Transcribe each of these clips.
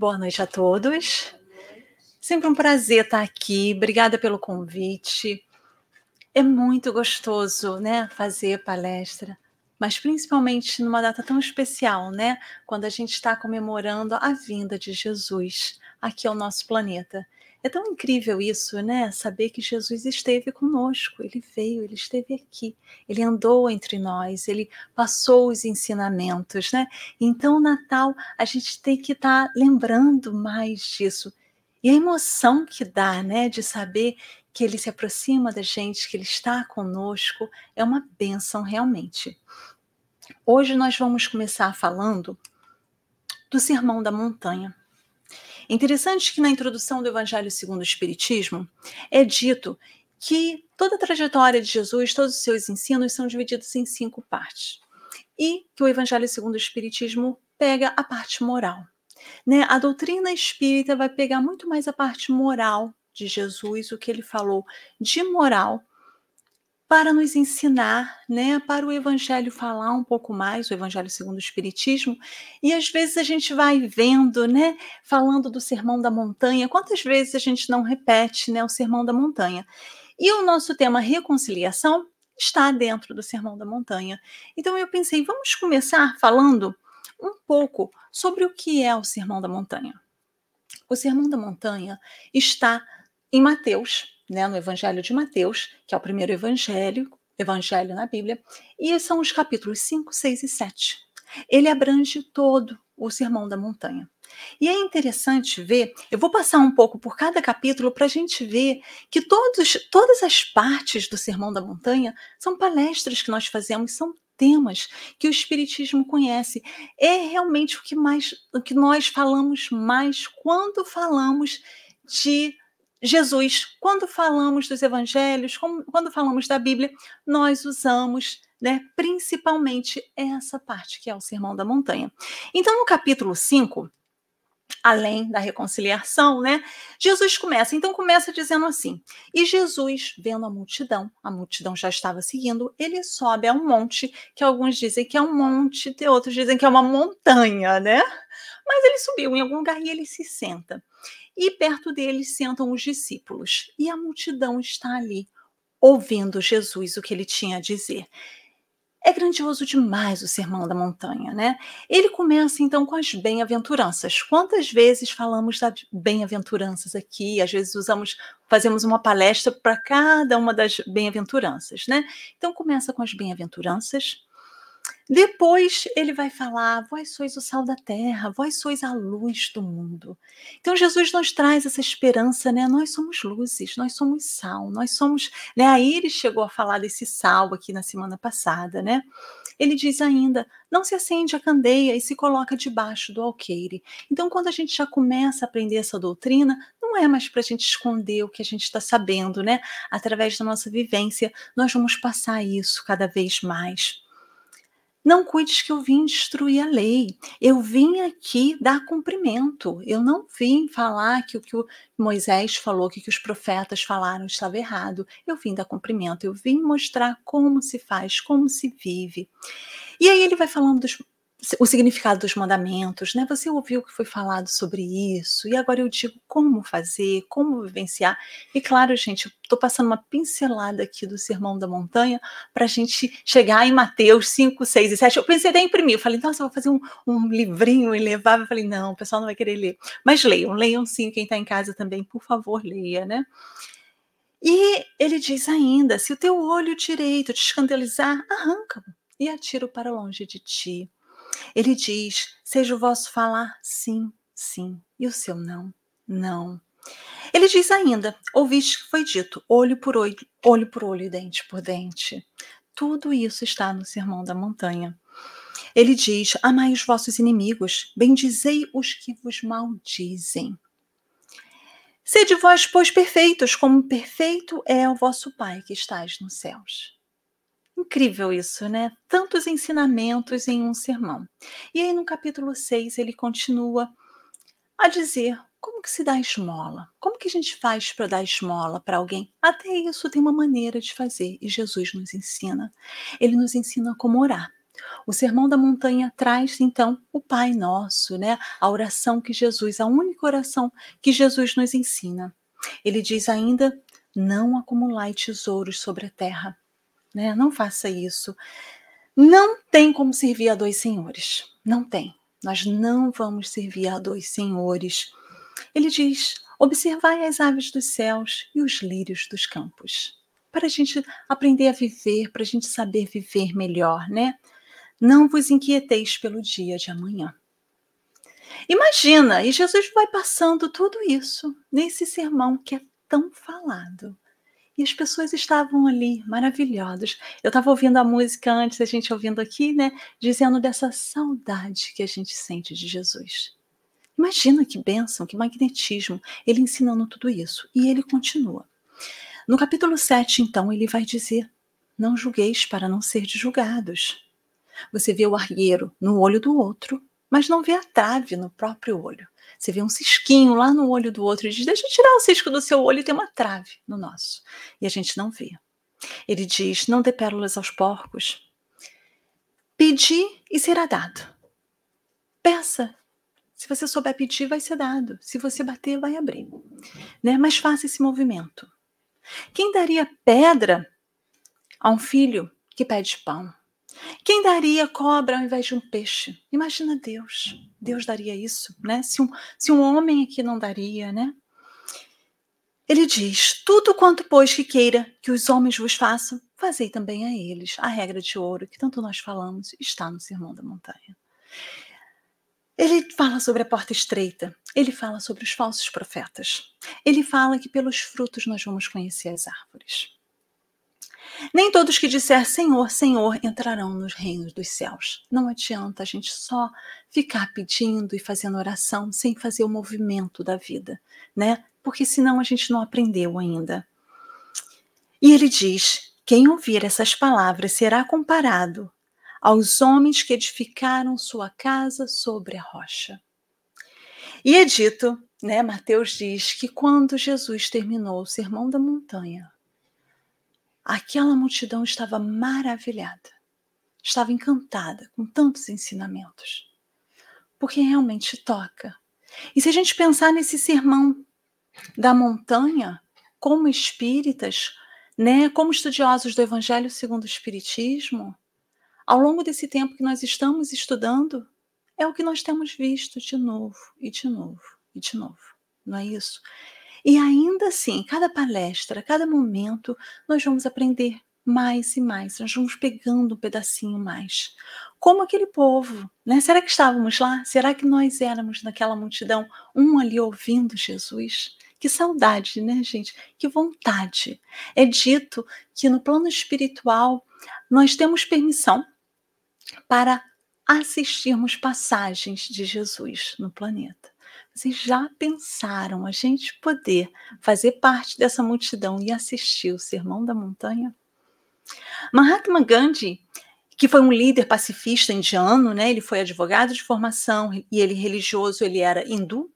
Boa noite a todos. Sempre um prazer estar aqui. Obrigada pelo convite. É muito gostoso, né, fazer palestra, mas principalmente numa data tão especial, né, quando a gente está comemorando a vinda de Jesus aqui ao nosso planeta. É tão incrível isso, né? Saber que Jesus esteve conosco, ele veio, ele esteve aqui, ele andou entre nós, ele passou os ensinamentos, né? Então, Natal, a gente tem que estar tá lembrando mais disso. E a emoção que dá, né, de saber que ele se aproxima da gente, que ele está conosco, é uma bênção realmente. Hoje nós vamos começar falando do Sermão da Montanha. Interessante que na introdução do Evangelho segundo o Espiritismo é dito que toda a trajetória de Jesus, todos os seus ensinos são divididos em cinco partes. E que o Evangelho segundo o Espiritismo pega a parte moral. Né? A doutrina espírita vai pegar muito mais a parte moral de Jesus, o que ele falou de moral para nos ensinar, né, para o evangelho falar um pouco mais, o evangelho segundo o espiritismo, e às vezes a gente vai vendo, né, falando do sermão da montanha, quantas vezes a gente não repete, né, o sermão da montanha. E o nosso tema reconciliação está dentro do sermão da montanha. Então eu pensei, vamos começar falando um pouco sobre o que é o sermão da montanha. O sermão da montanha está em Mateus, né, no Evangelho de Mateus, que é o primeiro evangelho, evangelho na Bíblia, e são os capítulos 5, 6 e 7. Ele abrange todo o Sermão da Montanha. E é interessante ver, eu vou passar um pouco por cada capítulo para a gente ver que todos, todas as partes do Sermão da Montanha são palestras que nós fazemos, são temas que o Espiritismo conhece. É realmente o que mais, o que nós falamos mais quando falamos de Jesus, quando falamos dos evangelhos, quando falamos da Bíblia, nós usamos né, principalmente essa parte que é o Sermão da Montanha. Então, no capítulo 5, além da reconciliação, né? Jesus começa, então começa dizendo assim: "E Jesus, vendo a multidão, a multidão já estava seguindo, ele sobe a um monte, que alguns dizem que é um monte, outros dizem que é uma montanha, né? Mas ele subiu em algum lugar e ele se senta e perto deles sentam os discípulos, e a multidão está ali, ouvindo Jesus o que ele tinha a dizer. É grandioso demais o Sermão da Montanha, né? Ele começa então com as bem-aventuranças. Quantas vezes falamos das bem-aventuranças aqui? Às vezes usamos, fazemos uma palestra para cada uma das bem-aventuranças, né? Então começa com as bem-aventuranças, depois ele vai falar: Vós sois o sal da terra, vós sois a luz do mundo. Então Jesus nos traz essa esperança, né? Nós somos luzes, nós somos sal, nós somos. Né? Aí ele chegou a falar desse sal aqui na semana passada, né? Ele diz ainda: não se acende a candeia e se coloca debaixo do alqueire. Então, quando a gente já começa a aprender essa doutrina, não é mais para a gente esconder o que a gente está sabendo, né? Através da nossa vivência, nós vamos passar isso cada vez mais. Não cuides que eu vim destruir a lei. Eu vim aqui dar cumprimento. Eu não vim falar que o que o Moisés falou, que, que os profetas falaram estava errado. Eu vim dar cumprimento. Eu vim mostrar como se faz, como se vive. E aí ele vai falando dos o significado dos mandamentos, né? Você ouviu que foi falado sobre isso, e agora eu digo como fazer, como vivenciar. E claro, gente, estou passando uma pincelada aqui do Sermão da Montanha para a gente chegar em Mateus 5, 6 e 7. Eu pensei até em imprimir, eu falei, nossa, eu vou fazer um, um livrinho e levar. Eu falei, não, o pessoal não vai querer ler. Mas leiam, leiam sim, quem está em casa também, por favor, leia, né? E ele diz ainda: se o teu olho direito te escandalizar, arranca-o e atira-o para longe de ti ele diz: seja o vosso falar sim, sim, e o seu não, não. Ele diz ainda: ouviste que foi dito, olho por olho, olho por olho e dente por dente. Tudo isso está no Sermão da Montanha. Ele diz: amai os vossos inimigos, bendizei os que vos maldizem. Sede vós, pois, perfeitos, como perfeito é o vosso Pai que estais nos céus. Incrível isso, né? Tantos ensinamentos em um sermão. E aí no capítulo 6 ele continua a dizer como que se dá esmola? Como que a gente faz para dar esmola para alguém? Até isso tem uma maneira de fazer e Jesus nos ensina. Ele nos ensina como orar. O Sermão da Montanha traz então o Pai Nosso, né? A oração que Jesus, a única oração que Jesus nos ensina. Ele diz ainda: não acumulai tesouros sobre a terra, né? Não faça isso. Não tem como servir a dois senhores. Não tem. Nós não vamos servir a dois senhores. Ele diz: observai as aves dos céus e os lírios dos campos. Para a gente aprender a viver, para a gente saber viver melhor, né? Não vos inquieteis pelo dia de amanhã. Imagina, e Jesus vai passando tudo isso nesse sermão que é tão falado. E as pessoas estavam ali, maravilhosas. Eu estava ouvindo a música antes, a gente ouvindo aqui, né? Dizendo dessa saudade que a gente sente de Jesus. Imagina que bênção, que magnetismo, ele ensinando tudo isso. E ele continua. No capítulo 7, então, ele vai dizer: Não julgueis para não ser julgados. Você vê o argueiro no olho do outro, mas não vê a trave no próprio olho. Você vê um cisquinho lá no olho do outro e diz: Deixa eu tirar o cisco do seu olho e tem uma trave no nosso. E a gente não vê. Ele diz: Não dê pérolas aos porcos. Pedi e será dado. Peça. Se você souber pedir, vai ser dado. Se você bater, vai abrir. Né? Mas faça esse movimento. Quem daria pedra a um filho que pede pão? Quem daria cobra ao invés de um peixe? Imagina Deus. Deus daria isso, né? Se um, se um homem aqui não daria, né? Ele diz: Tudo quanto, pois, que queira que os homens vos façam, fazei também a eles. A regra de ouro que tanto nós falamos está no Sermão da Montanha. Ele fala sobre a porta estreita, ele fala sobre os falsos profetas, ele fala que pelos frutos nós vamos conhecer as árvores. Nem todos que disser Senhor, Senhor entrarão nos reinos dos céus. Não adianta a gente só ficar pedindo e fazendo oração sem fazer o movimento da vida, né? Porque senão a gente não aprendeu ainda. E ele diz: quem ouvir essas palavras será comparado aos homens que edificaram sua casa sobre a rocha. E é dito, né, Mateus diz que quando Jesus terminou o sermão da montanha, Aquela multidão estava maravilhada, estava encantada com tantos ensinamentos, porque realmente toca. E se a gente pensar nesse sermão da montanha, como espíritas, né, como estudiosos do Evangelho segundo o Espiritismo, ao longo desse tempo que nós estamos estudando, é o que nós temos visto de novo e de novo e de novo, não é isso? E ainda assim, cada palestra, cada momento, nós vamos aprender mais e mais, nós vamos pegando um pedacinho mais. Como aquele povo, né? Será que estávamos lá? Será que nós éramos naquela multidão, um ali ouvindo Jesus? Que saudade, né, gente? Que vontade. É dito que no plano espiritual nós temos permissão para assistirmos passagens de Jesus no planeta. Vocês já pensaram a gente poder fazer parte dessa multidão e assistir o Sermão da Montanha? Mahatma Gandhi, que foi um líder pacifista indiano, né? Ele foi advogado de formação e ele religioso, ele era hindu.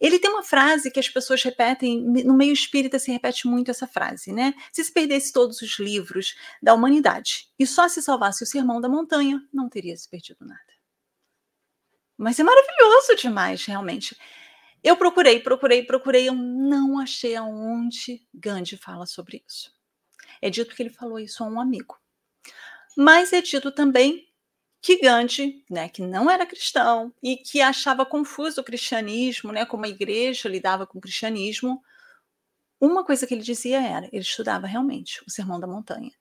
Ele tem uma frase que as pessoas repetem, no meio espírita se repete muito essa frase, né? Se se perdesse todos os livros da humanidade e só se salvasse o Sermão da Montanha, não teria se perdido nada. Mas é maravilhoso demais, realmente. Eu procurei, procurei, procurei, eu não achei aonde Gandhi fala sobre isso. É dito que ele falou isso a um amigo. Mas é dito também que Gandhi, né, que não era cristão e que achava confuso o cristianismo, né, como a igreja lidava com o cristianismo, uma coisa que ele dizia era, ele estudava realmente o Sermão da Montanha.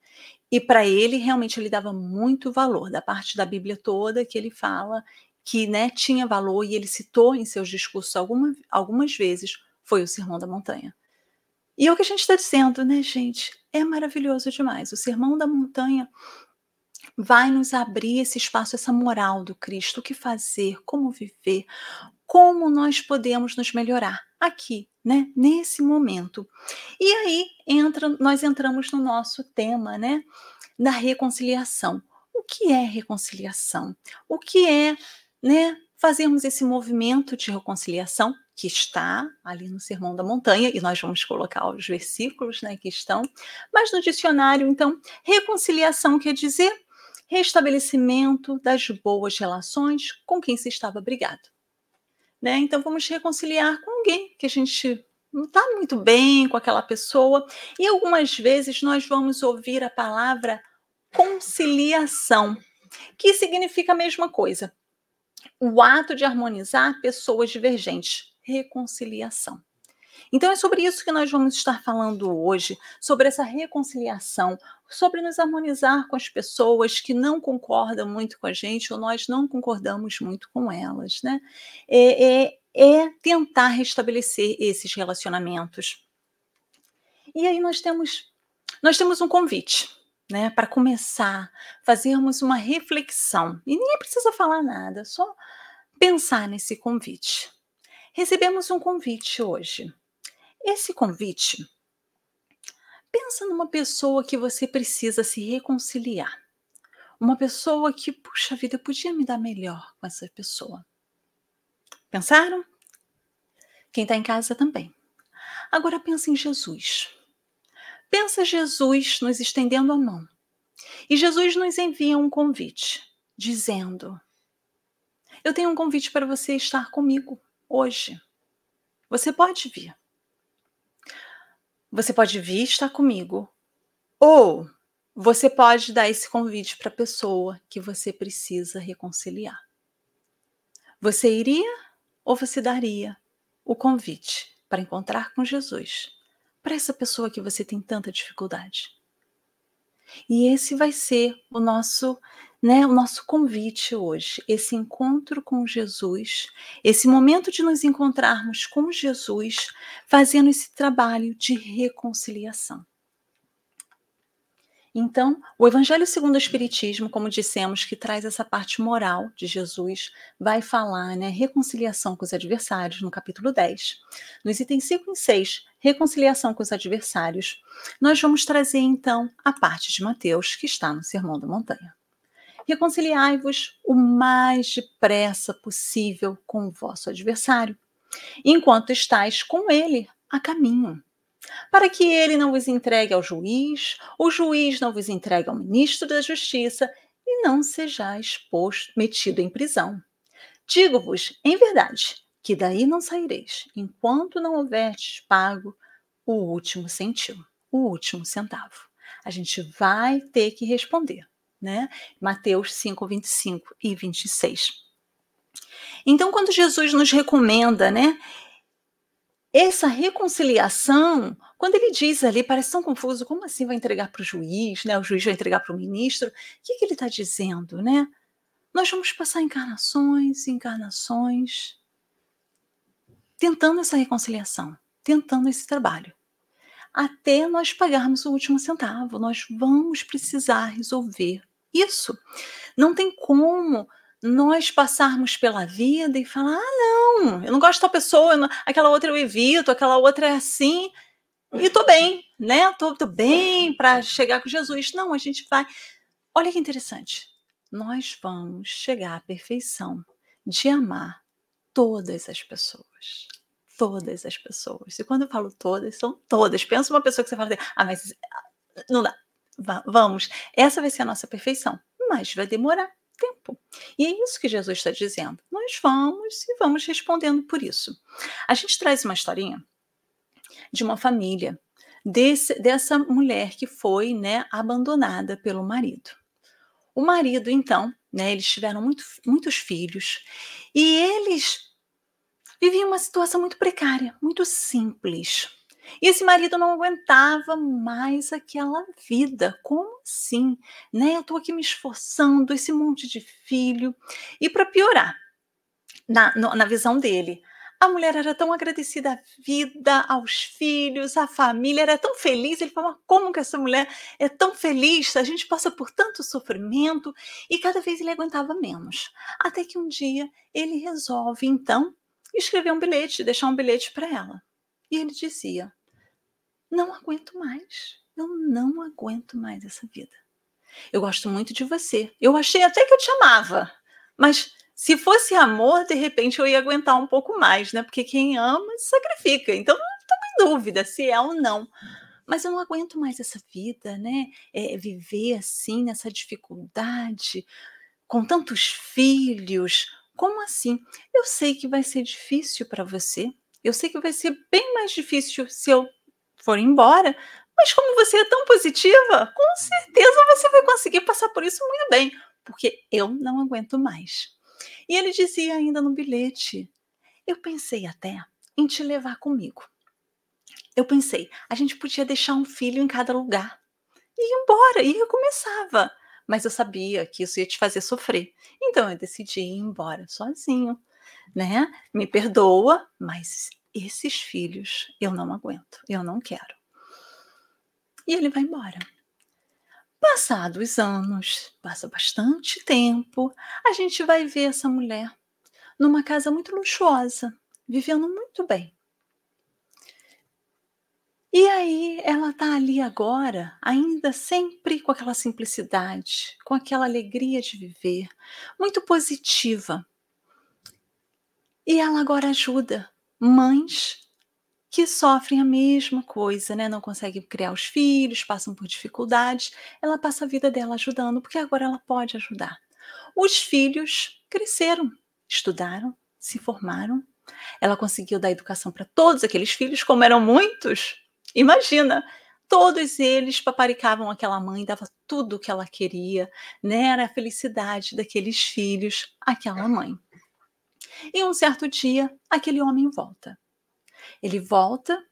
E para ele, realmente, ele dava muito valor da parte da Bíblia toda que ele fala que né, tinha valor e ele citou em seus discursos alguma, algumas vezes foi o Sermão da Montanha. E é o que a gente está dizendo, né, gente? É maravilhoso demais. O Sermão da Montanha vai nos abrir esse espaço, essa moral do Cristo, o que fazer, como viver, como nós podemos nos melhorar aqui, né, nesse momento. E aí entra, nós entramos no nosso tema, né, da reconciliação. O que é reconciliação? O que é né, fazermos esse movimento de reconciliação que está ali no Sermão da Montanha, e nós vamos colocar os versículos né, que estão, mas no dicionário, então, reconciliação quer dizer restabelecimento das boas relações com quem se estava brigado. Né? Então vamos reconciliar com alguém que a gente não está muito bem com aquela pessoa. E algumas vezes nós vamos ouvir a palavra conciliação, que significa a mesma coisa. O ato de harmonizar pessoas divergentes, reconciliação. Então é sobre isso que nós vamos estar falando hoje, sobre essa reconciliação, sobre nos harmonizar com as pessoas que não concordam muito com a gente ou nós não concordamos muito com elas, né? É, é, é tentar restabelecer esses relacionamentos. E aí nós temos nós temos um convite, né, para começar, fazermos uma reflexão. E ninguém precisa falar nada, só pensar nesse convite. Recebemos um convite hoje. Esse convite, pensa numa pessoa que você precisa se reconciliar. Uma pessoa que, puxa vida, podia me dar melhor com essa pessoa. Pensaram? Quem está em casa também. Agora pensa em Jesus. Pensa Jesus nos estendendo a mão. E Jesus nos envia um convite, dizendo: Eu tenho um convite para você estar comigo hoje. Você pode vir. Você pode vir estar comigo. Ou você pode dar esse convite para a pessoa que você precisa reconciliar. Você iria ou você daria o convite para encontrar com Jesus para essa pessoa que você tem tanta dificuldade? E esse vai ser o nosso né, o nosso convite hoje, esse encontro com Jesus, esse momento de nos encontrarmos com Jesus, fazendo esse trabalho de reconciliação. Então, o Evangelho segundo o Espiritismo, como dissemos, que traz essa parte moral de Jesus, vai falar, né, reconciliação com os adversários, no capítulo 10. Nos itens 5 e 6, reconciliação com os adversários, nós vamos trazer então a parte de Mateus, que está no Sermão da Montanha reconciliai-vos o mais depressa possível com o vosso adversário, enquanto estáis com ele a caminho, para que ele não vos entregue ao juiz, o juiz não vos entregue ao ministro da Justiça e não sejais posto, metido em prisão. Digo-vos, em verdade, que daí não saireis, enquanto não houverdes pago o último centimo, o último centavo. A gente vai ter que responder né? Mateus 5, 25 e 26. Então, quando Jesus nos recomenda, né? Essa reconciliação, quando ele diz ali, parece tão confuso, como assim vai entregar para o juiz, né? O juiz vai entregar para o ministro? O que, que ele está dizendo, né? Nós vamos passar encarnações encarnações tentando essa reconciliação, tentando esse trabalho até nós pagarmos o último centavo. Nós vamos precisar resolver isso. Não tem como nós passarmos pela vida e falar: ah, não, eu não gosto da pessoa, não, aquela outra eu evito, aquela outra é assim, e tô bem, né? Tô, tô bem para chegar com Jesus. Não, a gente vai. Olha que interessante. Nós vamos chegar à perfeição de amar todas as pessoas. Todas as pessoas. E quando eu falo todas, são todas. Pensa uma pessoa que você fala assim, ah, mas não dá vamos, essa vai ser a nossa perfeição, mas vai demorar tempo. E é isso que Jesus está dizendo. Nós vamos e vamos respondendo por isso. A gente traz uma historinha de uma família desse, dessa mulher que foi né, abandonada pelo marido. O marido, então, né, eles tiveram muito, muitos filhos e eles viviam uma situação muito precária, muito simples. E esse marido não aguentava mais aquela vida. Como assim? Né? Eu estou aqui me esforçando, esse monte de filho. E para piorar, na, na visão dele, a mulher era tão agradecida à vida, aos filhos, à família, era tão feliz. Ele falava: como que essa mulher é tão feliz? A gente passa por tanto sofrimento. E cada vez ele aguentava menos. Até que um dia ele resolve, então, escrever um bilhete, deixar um bilhete para ela. E ele dizia: não aguento mais. Eu não aguento mais essa vida. Eu gosto muito de você. Eu achei até que eu te amava. Mas se fosse amor, de repente eu ia aguentar um pouco mais, né? Porque quem ama sacrifica. Então não estou em dúvida se é ou não. mas eu não aguento mais essa vida, né? É, viver assim, nessa dificuldade, com tantos filhos. Como assim? Eu sei que vai ser difícil para você. Eu sei que vai ser bem mais difícil se eu for embora, mas como você é tão positiva, com certeza você vai conseguir passar por isso muito bem, porque eu não aguento mais. E ele dizia ainda no bilhete: Eu pensei até em te levar comigo. Eu pensei, a gente podia deixar um filho em cada lugar e ir embora, e recomeçava. Mas eu sabia que isso ia te fazer sofrer. Então eu decidi ir embora sozinho, né? Me perdoa, mas esses filhos eu não aguento, eu não quero. E ele vai embora. Passados anos, passa bastante tempo, a gente vai ver essa mulher numa casa muito luxuosa, vivendo muito bem. Aí ela está ali agora, ainda sempre com aquela simplicidade, com aquela alegria de viver, muito positiva. E ela agora ajuda mães que sofrem a mesma coisa, né? Não conseguem criar os filhos, passam por dificuldades. Ela passa a vida dela ajudando, porque agora ela pode ajudar. Os filhos cresceram, estudaram, se formaram. Ela conseguiu dar educação para todos aqueles filhos, como eram muitos. Imagina, todos eles paparicavam aquela mãe, dava tudo o que ela queria, né? Era a felicidade daqueles filhos, aquela mãe. E um certo dia, aquele homem volta ele volta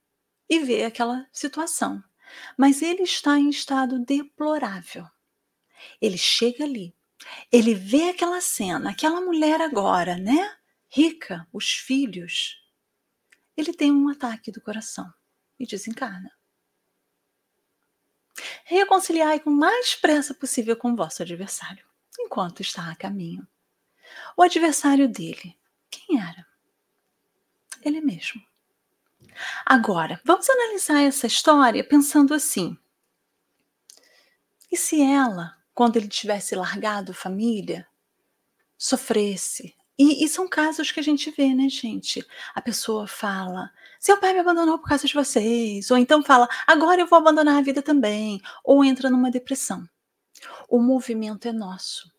e vê aquela situação. Mas ele está em estado deplorável. Ele chega ali, ele vê aquela cena, aquela mulher agora, né? Rica, os filhos. Ele tem um ataque do coração e desencarna. Reconciliai com mais pressa possível com o vosso adversário, enquanto está a caminho. O adversário dele, quem era? Ele mesmo. Agora, vamos analisar essa história pensando assim: e se ela, quando ele tivesse largado a família, sofresse? E, e, são casos que a gente vê, né, gente? A pessoa fala: seu pai me abandonou por causa de vocês. Ou então fala: agora eu vou abandonar a vida também. Ou entra numa depressão. O movimento é nosso.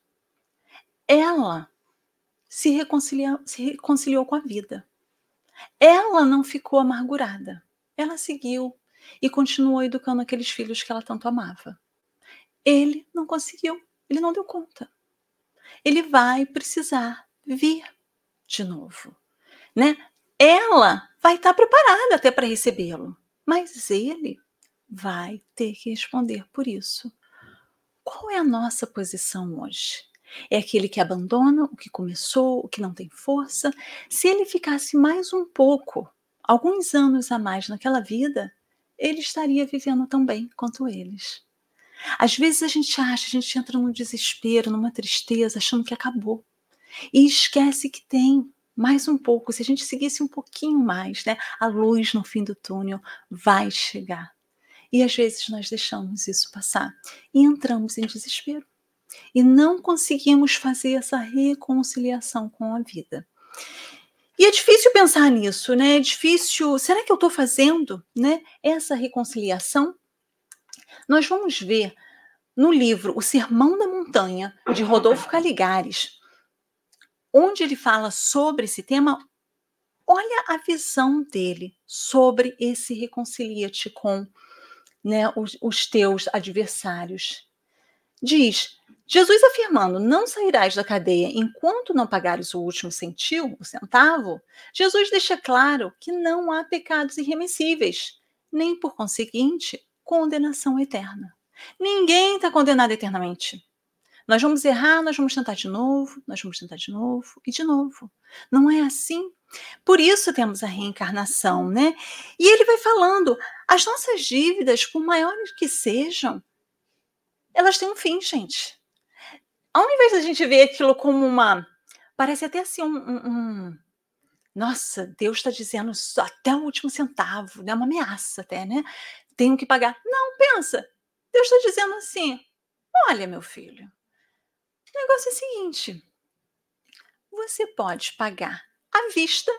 Ela se, reconcilia, se reconciliou com a vida. Ela não ficou amargurada. Ela seguiu e continuou educando aqueles filhos que ela tanto amava. Ele não conseguiu, ele não deu conta. Ele vai precisar vir de novo, né? Ela vai estar preparada até para recebê-lo, mas ele vai ter que responder por isso. Qual é a nossa posição hoje? É aquele que abandona o que começou, o que não tem força. Se ele ficasse mais um pouco, alguns anos a mais naquela vida, ele estaria vivendo tão bem quanto eles. Às vezes a gente acha, a gente entra num desespero, numa tristeza, achando que acabou. E esquece que tem mais um pouco. Se a gente seguisse um pouquinho mais, né? A luz no fim do túnel vai chegar. E às vezes nós deixamos isso passar e entramos em desespero e não conseguimos fazer essa reconciliação com a vida. E é difícil pensar nisso, né? É difícil. Será que eu estou fazendo, né? Essa reconciliação? Nós vamos ver no livro O Sermão da Montanha de Rodolfo Caligares, onde ele fala sobre esse tema. Olha a visão dele sobre esse reconcilia-te com né, os, os teus adversários. Diz: Jesus afirmando: não sairás da cadeia enquanto não pagares o último centil, o centavo, Jesus deixa claro que não há pecados irremissíveis, nem por conseguinte, condenação eterna. Ninguém está condenado eternamente. Nós vamos errar, nós vamos tentar de novo, nós vamos tentar de novo e de novo. Não é assim? Por isso temos a reencarnação, né? E ele vai falando: as nossas dívidas, por maiores que sejam, elas têm um fim, gente ao invés da gente ver aquilo como uma. Parece até assim um. um, um nossa, Deus está dizendo até o último centavo, né? Uma ameaça até, né? Tenho que pagar. Não, pensa. Deus está dizendo assim: olha, meu filho, o negócio é o seguinte: você pode pagar à vista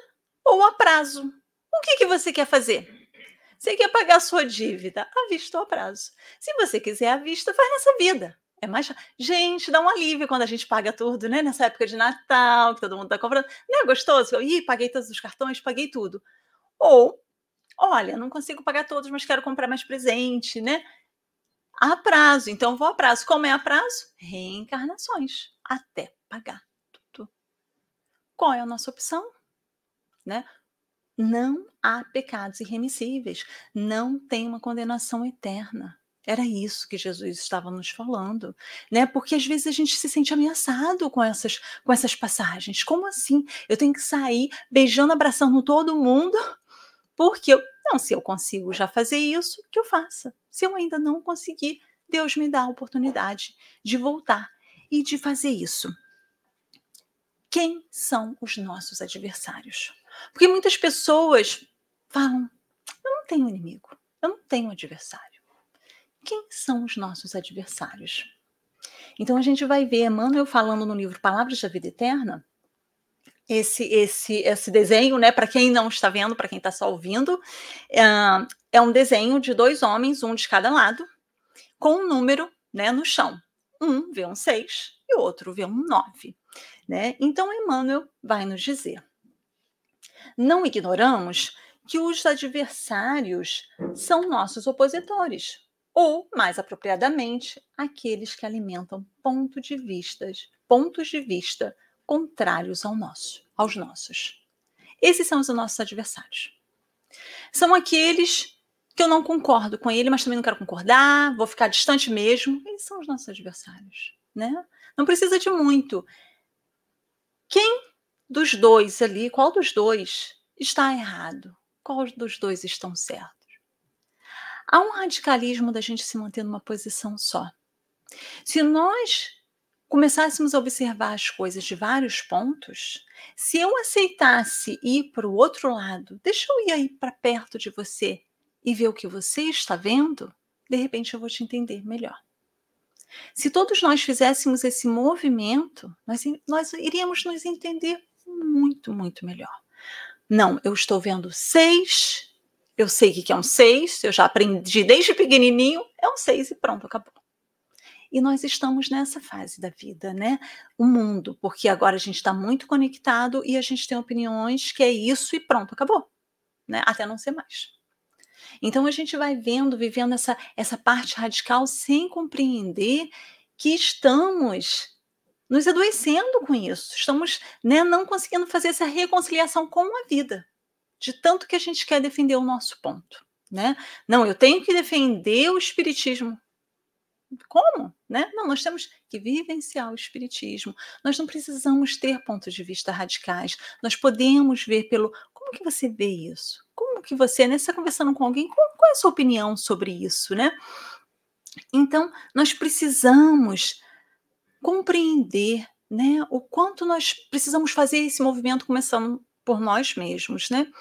ou a prazo. O que, que você quer fazer? Você quer pagar a sua dívida à vista ou a prazo. Se você quiser à vista, faz nessa vida. É mais. Gente, dá um alívio quando a gente paga tudo, né? Nessa época de Natal, que todo mundo está comprando. Não é gostoso? Ih, paguei todos os cartões, paguei tudo. Ou, olha, não consigo pagar todos, mas quero comprar mais presente, né? A prazo, então vou a prazo. Como é a prazo? Reencarnações, até pagar tudo. Qual é a nossa opção? Né? Não há pecados irremissíveis, não tem uma condenação eterna. Era isso que Jesus estava nos falando, né? Porque às vezes a gente se sente ameaçado com essas, com essas passagens. Como assim? Eu tenho que sair beijando, abraçando todo mundo? Porque eu, não, se eu consigo já fazer isso, que eu faça. Se eu ainda não conseguir, Deus me dá a oportunidade de voltar e de fazer isso. Quem são os nossos adversários? Porque muitas pessoas falam: eu não tenho inimigo, eu não tenho adversário quem são os nossos adversários. Então a gente vai ver Emmanuel falando no livro Palavras da Vida Eterna, esse esse esse desenho, né? Para quem não está vendo, para quem está só ouvindo, é, é um desenho de dois homens, um de cada lado, com um número, né, no chão. Um vê um 6 e o outro vê um 9, né? Então Emmanuel vai nos dizer: Não ignoramos que os adversários são nossos opositores, ou, mais apropriadamente, aqueles que alimentam ponto de vistas, pontos de vista contrários ao nosso, aos nossos. Esses são os nossos adversários. São aqueles que eu não concordo com ele, mas também não quero concordar, vou ficar distante mesmo. Eles são os nossos adversários, né? Não precisa de muito. Quem dos dois ali, qual dos dois está errado? Qual dos dois estão certos? Há um radicalismo da gente se manter numa posição só. Se nós começássemos a observar as coisas de vários pontos, se eu aceitasse ir para o outro lado, deixa eu ir aí para perto de você e ver o que você está vendo, de repente eu vou te entender melhor. Se todos nós fizéssemos esse movimento, nós, nós iríamos nos entender muito, muito melhor. Não, eu estou vendo seis eu sei que é um 6, eu já aprendi desde pequenininho, é um 6 e pronto, acabou. E nós estamos nessa fase da vida, né? O mundo, porque agora a gente está muito conectado e a gente tem opiniões que é isso e pronto, acabou, né? Até não ser mais. Então a gente vai vendo, vivendo essa, essa parte radical sem compreender que estamos nos adoecendo com isso, estamos né, não conseguindo fazer essa reconciliação com a vida de tanto que a gente quer defender o nosso ponto, né? Não, eu tenho que defender o espiritismo. Como, né? Não, nós temos que vivenciar o espiritismo. Nós não precisamos ter pontos de vista radicais. Nós podemos ver pelo como que você vê isso? Como que você, né, está conversando com alguém, qual, qual é a sua opinião sobre isso, né? Então, nós precisamos compreender, né, o quanto nós precisamos fazer esse movimento começando por nós mesmos, né?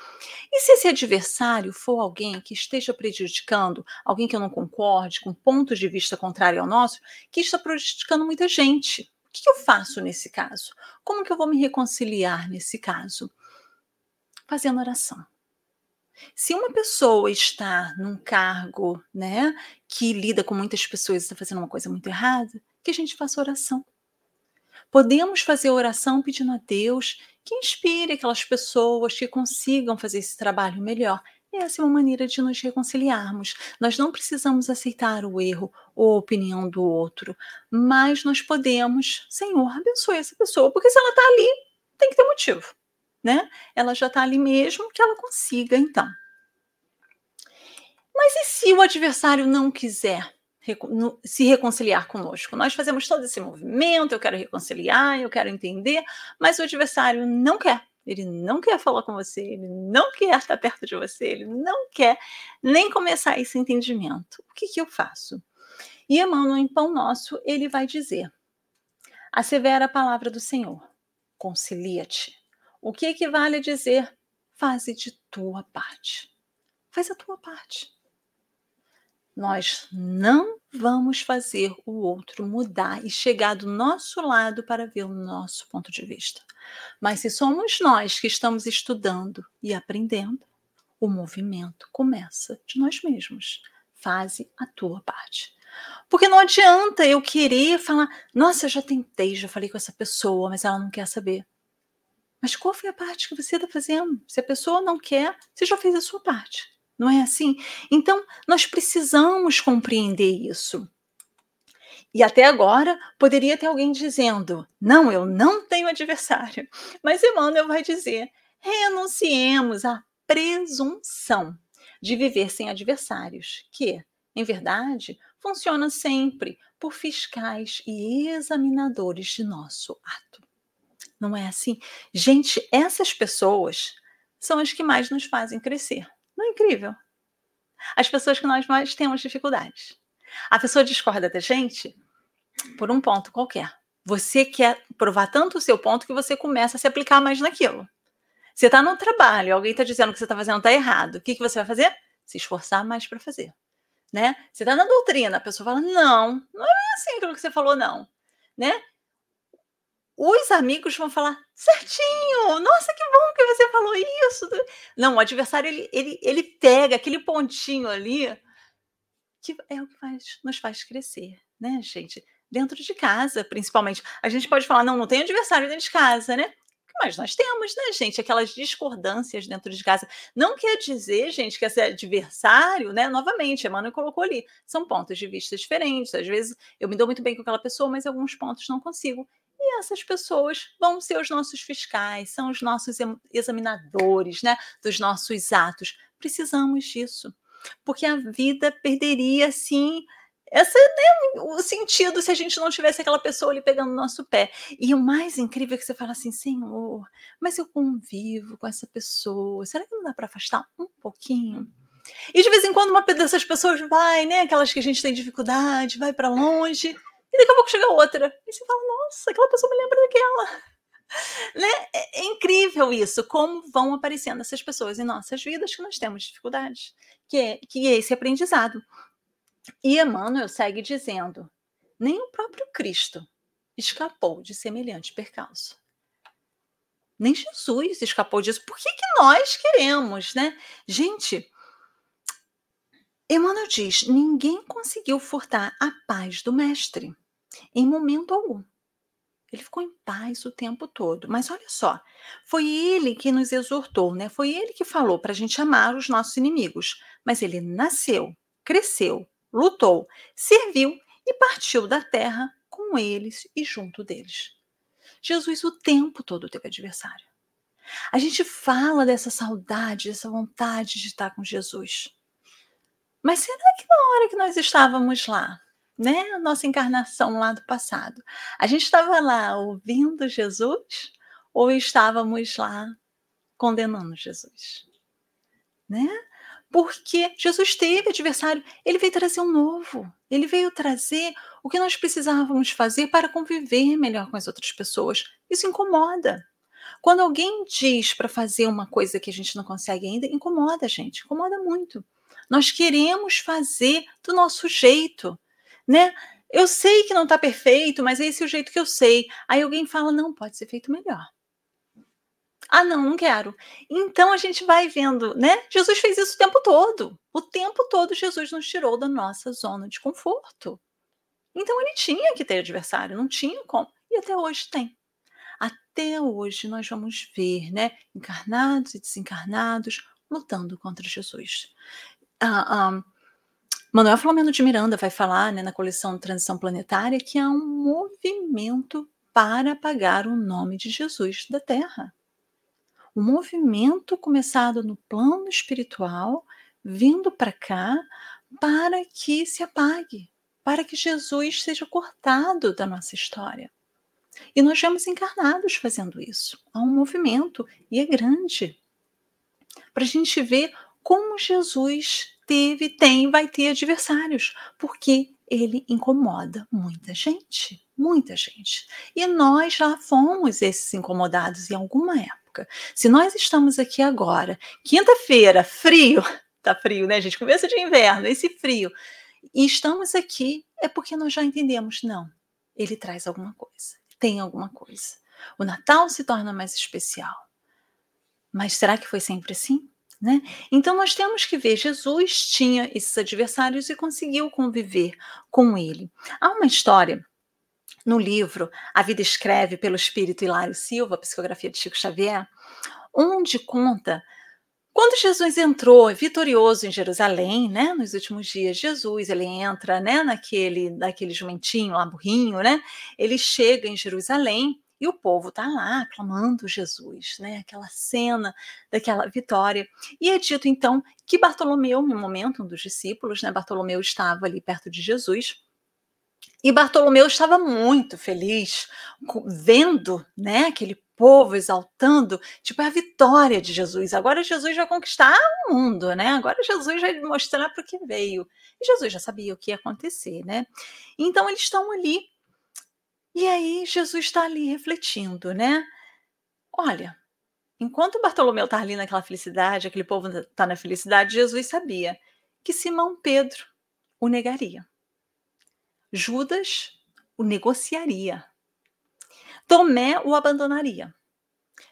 E se esse adversário for alguém que esteja prejudicando, alguém que eu não concorde, com pontos de vista contrário ao nosso, que está prejudicando muita gente, o que eu faço nesse caso? Como que eu vou me reconciliar nesse caso? Fazendo oração. Se uma pessoa está num cargo, né, que lida com muitas pessoas e está fazendo uma coisa muito errada, que a gente faça oração. Podemos fazer oração pedindo a Deus que inspire aquelas pessoas que consigam fazer esse trabalho melhor. Essa é uma maneira de nos reconciliarmos. Nós não precisamos aceitar o erro ou a opinião do outro, mas nós podemos, Senhor, abençoe essa pessoa, porque se ela está ali, tem que ter motivo, né? Ela já está ali mesmo, que ela consiga, então. Mas e se o adversário não quiser? Se reconciliar conosco. Nós fazemos todo esse movimento, eu quero reconciliar, eu quero entender, mas o adversário não quer. Ele não quer falar com você, ele não quer estar perto de você, ele não quer nem começar esse entendimento. O que, que eu faço? E Emmanuel, em Pão Nosso, ele vai dizer: a severa palavra do Senhor, concilia-te. O que equivale a dizer? Faze de tua parte. Faz a tua parte nós não vamos fazer o outro mudar e chegar do nosso lado para ver o nosso ponto de vista. Mas se somos nós que estamos estudando e aprendendo, O movimento começa de nós mesmos. Faze a tua parte. Porque não adianta eu querer falar, nossa, eu já tentei, já falei com essa pessoa, mas ela não quer saber. Mas qual foi a parte que você está fazendo? Se a pessoa não quer, você já fez a sua parte. Não é assim? Então, nós precisamos compreender isso. E até agora poderia ter alguém dizendo: não, eu não tenho adversário. Mas Emmanuel vai dizer: renunciemos à presunção de viver sem adversários, que, em verdade, funciona sempre por fiscais e examinadores de nosso ato. Não é assim? Gente, essas pessoas são as que mais nos fazem crescer. Não é incrível? As pessoas que nós mais temos dificuldades. A pessoa discorda da gente por um ponto qualquer. Você quer provar tanto o seu ponto que você começa a se aplicar mais naquilo. Você está no trabalho, alguém está dizendo que você está fazendo está errado. O que, que você vai fazer? Se esforçar mais para fazer. Né? Você está na doutrina, a pessoa fala: não, não é assim aquilo que você falou, não. Né? Os amigos vão falar: certinho, nossa, que bom que você falou isso. Não, o adversário ele, ele, ele pega aquele pontinho ali que é o que faz, nos faz crescer, né, gente? Dentro de casa, principalmente. A gente pode falar: não, não tem adversário dentro de casa, né? Mas nós temos, né, gente, aquelas discordâncias dentro de casa. Não quer dizer, gente, que esse adversário, né, novamente, a Emmanuel colocou ali, são pontos de vista diferentes. Às vezes eu me dou muito bem com aquela pessoa, mas alguns pontos não consigo. Essas pessoas vão ser os nossos fiscais, são os nossos examinadores, né, dos nossos atos. Precisamos disso, porque a vida perderia, sim, esse é né, o sentido se a gente não tivesse aquela pessoa ali pegando o nosso pé. E o mais incrível é que você fala assim, Senhor, mas eu convivo com essa pessoa, será que não dá para afastar um pouquinho? E de vez em quando uma dessas pessoas vai, né? Aquelas que a gente tem dificuldade, vai para longe, e daqui a pouco chega outra. E você fala, nossa, aquela pessoa me lembra daquela. Né? É, é incrível isso, como vão aparecendo essas pessoas em nossas vidas que nós temos dificuldades, que é, que é esse aprendizado. E Emmanuel segue dizendo: nem o próprio Cristo escapou de semelhante percalço. Nem Jesus escapou disso. Por que, que nós queremos, né? Gente, Emmanuel diz: ninguém conseguiu furtar a paz do Mestre, em momento algum. Ele ficou em paz o tempo todo. Mas olha só, foi ele que nos exortou, né? Foi ele que falou para a gente amar os nossos inimigos. Mas ele nasceu, cresceu, lutou, serviu e partiu da terra com eles e junto deles. Jesus o tempo todo teve adversário. A gente fala dessa saudade, dessa vontade de estar com Jesus. Mas será que na hora que nós estávamos lá, né, a nossa encarnação lá do passado, a gente estava lá ouvindo Jesus ou estávamos lá condenando Jesus? Né? porque Jesus teve adversário, ele veio trazer um novo, ele veio trazer o que nós precisávamos fazer para conviver melhor com as outras pessoas. Isso incomoda. Quando alguém diz para fazer uma coisa que a gente não consegue ainda, incomoda a gente, incomoda muito. Nós queremos fazer do nosso jeito, né? Eu sei que não está perfeito, mas esse é o jeito que eu sei. Aí alguém fala, não, pode ser feito melhor. Ah, não, não quero. Então a gente vai vendo, né? Jesus fez isso o tempo todo. O tempo todo Jesus nos tirou da nossa zona de conforto. Então ele tinha que ter adversário, não tinha como. E até hoje tem. Até hoje nós vamos ver, né? Encarnados e desencarnados lutando contra Jesus. Ah, ah, Manuel Flamengo de Miranda vai falar né, na coleção Transição Planetária que há um movimento para apagar o nome de Jesus da Terra um movimento começado no plano espiritual, vindo para cá, para que se apague, para que Jesus seja cortado da nossa história. E nós vemos encarnados fazendo isso. Há um movimento, e é grande, para a gente ver como Jesus teve, tem, vai ter adversários, porque ele incomoda muita gente, muita gente. E nós já fomos esses incomodados em alguma época. Se nós estamos aqui agora, quinta-feira, frio, tá frio, né, gente? Começo de inverno, esse frio, e estamos aqui, é porque nós já entendemos, não, ele traz alguma coisa, tem alguma coisa. O Natal se torna mais especial. Mas será que foi sempre assim? Né? Então nós temos que ver, Jesus tinha esses adversários e conseguiu conviver com ele. Há uma história no livro A Vida Escreve pelo Espírito Hilário Silva, Psicografia de Chico Xavier, onde conta quando Jesus entrou vitorioso em Jerusalém, né, nos últimos dias, Jesus, ele entra, né, naquele, naquele jumentinho lá, burrinho, né, ele chega em Jerusalém e o povo está lá aclamando Jesus, né? Aquela cena daquela vitória. E é dito então que Bartolomeu, no momento, um dos discípulos, né? Bartolomeu estava ali perto de Jesus. E Bartolomeu estava muito feliz vendo, né, aquele povo exaltando, tipo, é a vitória de Jesus. Agora Jesus vai conquistar o mundo, né? Agora Jesus vai mostrar para que veio. E Jesus já sabia o que ia acontecer, né? Então eles estão ali e aí Jesus está ali refletindo, né? Olha, enquanto Bartolomeu está ali naquela felicidade, aquele povo está na felicidade, Jesus sabia que Simão Pedro o negaria. Judas o negociaria. Tomé o abandonaria.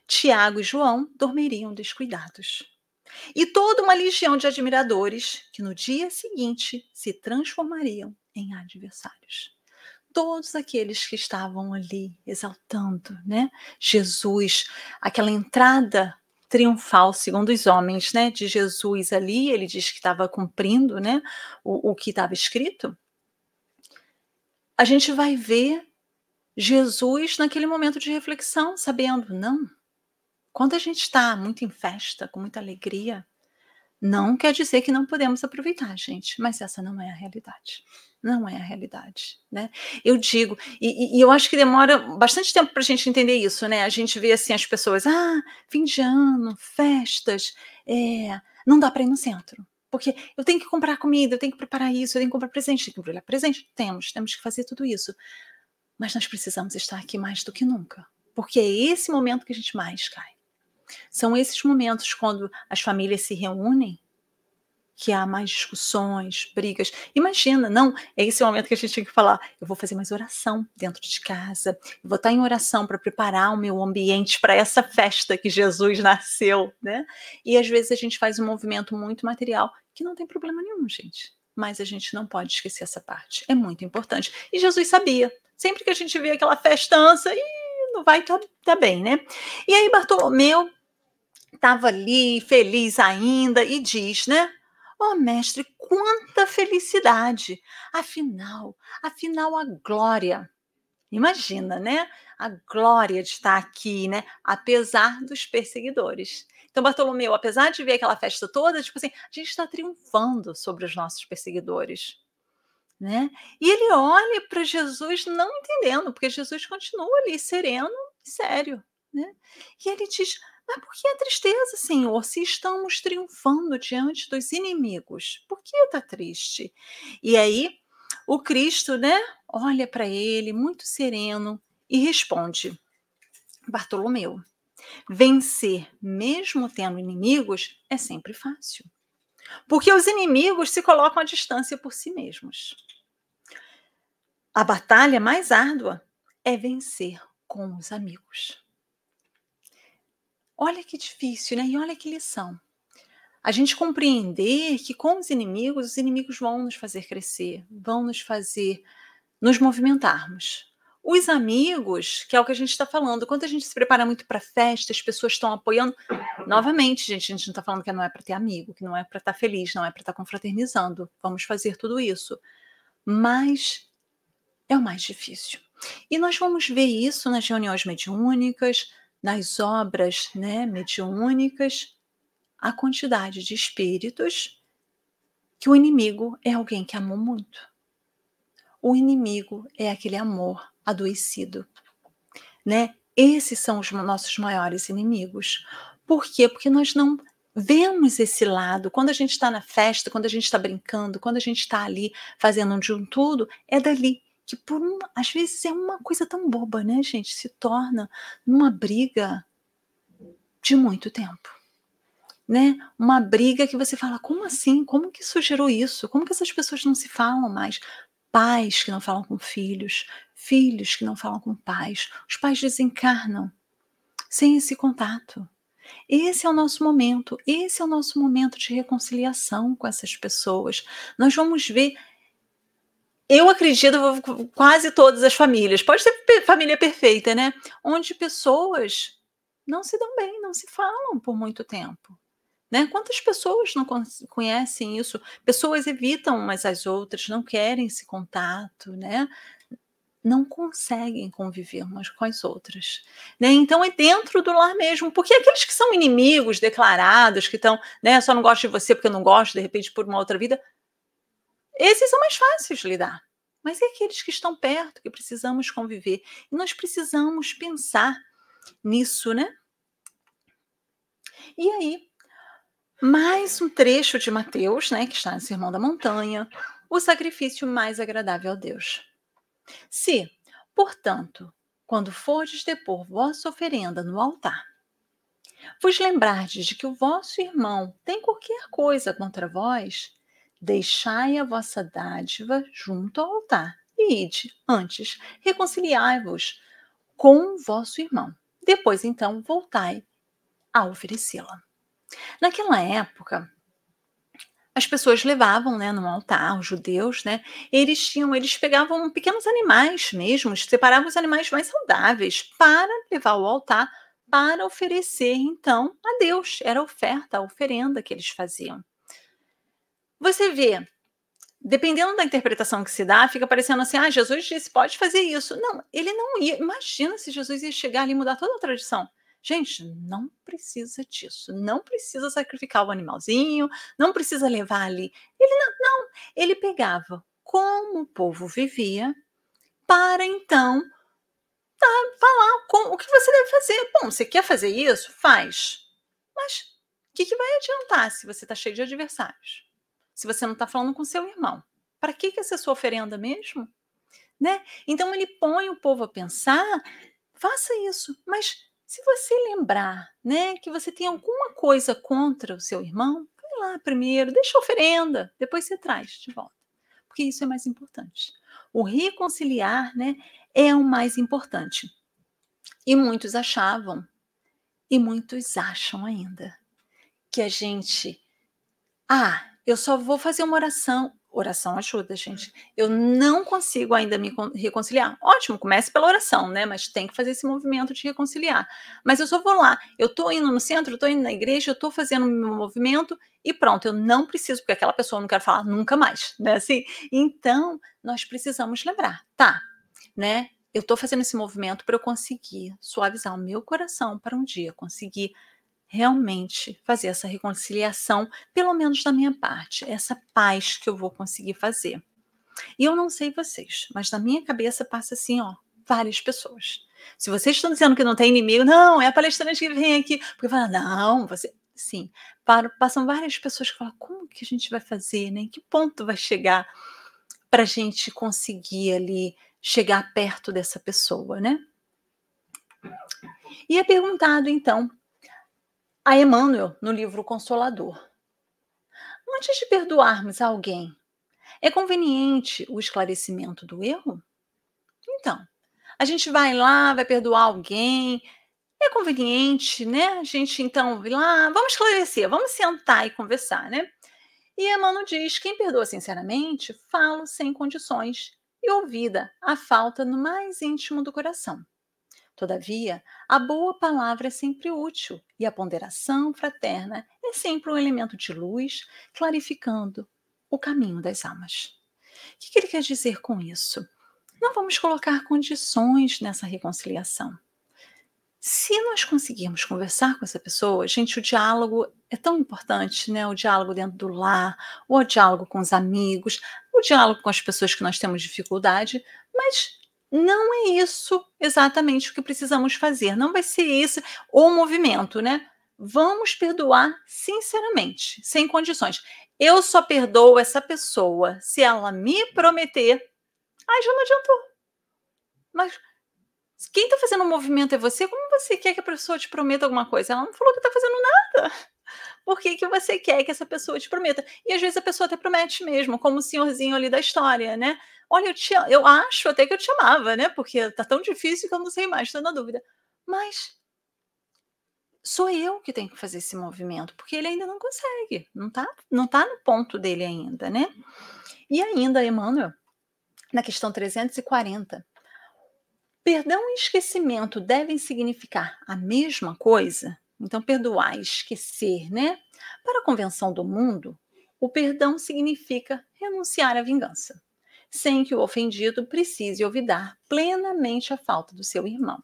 Tiago e João dormiriam descuidados. E toda uma legião de admiradores que no dia seguinte se transformariam em adversários todos aqueles que estavam ali exaltando, né? Jesus, aquela entrada triunfal, segundo os homens, né, de Jesus ali, ele diz que estava cumprindo, né, o, o que estava escrito. A gente vai ver Jesus naquele momento de reflexão, sabendo, não, quando a gente está muito em festa, com muita alegria, não quer dizer que não podemos aproveitar, gente, mas essa não é a realidade. Não é a realidade, né? Eu digo, e, e eu acho que demora bastante tempo para a gente entender isso, né? A gente vê assim as pessoas, ah, fim de ano, festas, é, não dá para ir no centro, porque eu tenho que comprar comida, eu tenho que preparar isso, eu tenho que comprar presente, tenho que embrulhar presente. Temos, temos que fazer tudo isso. Mas nós precisamos estar aqui mais do que nunca, porque é esse momento que a gente mais cai. São esses momentos quando as famílias se reúnem que há mais discussões, brigas. Imagina, não, é esse momento que a gente tem que falar. Eu vou fazer mais oração dentro de casa, eu vou estar em oração para preparar o meu ambiente para essa festa que Jesus nasceu, né? E às vezes a gente faz um movimento muito material que não tem problema nenhum, gente. Mas a gente não pode esquecer essa parte. É muito importante. E Jesus sabia. Sempre que a gente vê aquela festança, e não vai estar tá, tá bem, né? E aí Bartolomeu estava ali, feliz ainda, e diz, né? Oh, mestre, quanta felicidade! Afinal, afinal, a glória. Imagina, né? A glória de estar aqui, né? Apesar dos perseguidores. Então, Bartolomeu, apesar de ver aquela festa toda, tipo assim, a gente está triunfando sobre os nossos perseguidores. Né? E ele olha para Jesus não entendendo, porque Jesus continua ali sereno e sério. Né? E ele diz: mas por que a tristeza, Senhor, se estamos triunfando diante dos inimigos? Por que está triste? E aí, o Cristo, né, olha para ele, muito sereno, e responde: Bartolomeu, vencer, mesmo tendo inimigos, é sempre fácil. Porque os inimigos se colocam à distância por si mesmos. A batalha mais árdua é vencer com os amigos. Olha que difícil, né? E olha que lição. A gente compreender que com os inimigos, os inimigos vão nos fazer crescer, vão nos fazer nos movimentarmos. Os amigos, que é o que a gente está falando, quando a gente se prepara muito para festa, as pessoas estão apoiando. Novamente, gente, a gente não está falando que não é para ter amigo, que não é para estar tá feliz, não é para estar tá confraternizando. Vamos fazer tudo isso. Mas é o mais difícil. E nós vamos ver isso nas reuniões mediúnicas, nas obras né, mediúnicas a quantidade de espíritos que o inimigo é alguém que amou muito. O inimigo é aquele amor adoecido, né? Esses são os nossos maiores inimigos. Por quê? Porque nós não vemos esse lado. Quando a gente está na festa, quando a gente está brincando, quando a gente está ali fazendo de um tudo, é dali que por um, às vezes é uma coisa tão boba, né, gente? Se torna uma briga de muito tempo. Né? Uma briga que você fala, como assim? Como que isso gerou isso? Como que essas pessoas não se falam mais? Pais que não falam com filhos, filhos que não falam com pais, os pais desencarnam sem esse contato. Esse é o nosso momento, esse é o nosso momento de reconciliação com essas pessoas. Nós vamos ver eu acredito quase todas as famílias, pode ser família perfeita, né? Onde pessoas não se dão bem, não se falam por muito tempo. Né? Quantas pessoas não conhecem isso? Pessoas evitam umas às outras, não querem esse contato, né? não conseguem conviver umas com as outras. Né? Então é dentro do lar mesmo, porque aqueles que são inimigos declarados, que estão, né, só não gosto de você porque eu não gosto, de repente, por uma outra vida, esses são mais fáceis de lidar. Mas é aqueles que estão perto, que precisamos conviver. E nós precisamos pensar nisso, né? E aí, mais um trecho de Mateus, né, que está no Sermão da Montanha, o sacrifício mais agradável a Deus. Se, portanto, quando fordes depor vossa oferenda no altar, vos lembrardes de que o vosso irmão tem qualquer coisa contra vós, deixai a vossa dádiva junto ao altar e ide, antes, reconciliai-vos com vosso irmão. Depois, então, voltai a oferecê-la. Naquela época, as pessoas levavam, né, no altar, os judeus, né, eles tinham, eles pegavam pequenos animais mesmo, separavam os animais mais saudáveis para levar ao altar para oferecer então a Deus. Era a oferta, a oferenda que eles faziam. Você vê, dependendo da interpretação que se dá, fica parecendo assim: ah, Jesus disse, pode fazer isso. Não, ele não ia. Imagina se Jesus ia chegar ali e mudar toda a tradição. Gente, não precisa disso. Não precisa sacrificar o animalzinho, não precisa levar ali. Ele não, não, ele pegava como o povo vivia para então tá, falar com, o que você deve fazer. Bom, você quer fazer isso? Faz. Mas o que, que vai adiantar se você está cheio de adversários? Se você não está falando com seu irmão? Para que, que essa sua oferenda mesmo? Né? Então ele põe o povo a pensar, faça isso, mas se você lembrar, né, que você tem alguma coisa contra o seu irmão, vai lá primeiro, deixa a oferenda, depois você traz de volta. Porque isso é mais importante. O reconciliar, né, é o mais importante. E muitos achavam, e muitos acham ainda, que a gente, ah, eu só vou fazer uma oração Oração ajuda, gente. Eu não consigo ainda me reconciliar. Ótimo, comece pela oração, né? Mas tem que fazer esse movimento de reconciliar. Mas eu só vou lá, eu tô indo no centro, eu tô indo na igreja, eu tô fazendo o meu movimento e pronto, eu não preciso, porque aquela pessoa não quer falar nunca mais, né? Assim, então, nós precisamos lembrar, tá, né? Eu tô fazendo esse movimento para eu conseguir suavizar o meu coração para um dia conseguir realmente fazer essa reconciliação, pelo menos da minha parte, essa paz que eu vou conseguir fazer. E eu não sei vocês, mas na minha cabeça passa assim, ó, várias pessoas. Se vocês estão dizendo que não tem inimigo, não, é a palestrante que vem aqui, porque fala, não, você, sim, para, passam várias pessoas que falam, como que a gente vai fazer, né? Em que ponto vai chegar para a gente conseguir ali chegar perto dessa pessoa, né? E é perguntado então a Emmanuel no livro Consolador. Antes de perdoarmos alguém, é conveniente o esclarecimento do erro? Então, a gente vai lá, vai perdoar alguém, é conveniente, né? A gente então vai lá, vamos esclarecer, vamos sentar e conversar, né? E Emmanuel diz: quem perdoa sinceramente, fala sem condições e ouvida a falta no mais íntimo do coração. Todavia, a boa palavra é sempre útil e a ponderação fraterna é sempre um elemento de luz, clarificando o caminho das almas. O que ele quer dizer com isso? Não vamos colocar condições nessa reconciliação. Se nós conseguirmos conversar com essa pessoa, gente, o diálogo é tão importante, né? O diálogo dentro do lar, o diálogo com os amigos, o diálogo com as pessoas que nós temos dificuldade, mas não é isso exatamente o que precisamos fazer. Não vai ser esse o movimento, né? Vamos perdoar sinceramente, sem condições. Eu só perdoo essa pessoa se ela me prometer. Ai, já não adiantou. Mas quem está fazendo o movimento é você. Como você quer que a pessoa te prometa alguma coisa? Ela não falou que está fazendo nada. Por que, que você quer que essa pessoa te prometa? E às vezes a pessoa até promete mesmo, como o senhorzinho ali da história, né? Olha, eu, te, eu acho até que eu te amava, né? Porque tá tão difícil que eu não sei mais, estou na dúvida. Mas sou eu que tenho que fazer esse movimento, porque ele ainda não consegue, não está não tá no ponto dele ainda, né? E ainda, Emmanuel, na questão 340, perdão e esquecimento devem significar a mesma coisa? Então, perdoar esquecer, né? Para a convenção do mundo, o perdão significa renunciar à vingança, sem que o ofendido precise olvidar plenamente a falta do seu irmão.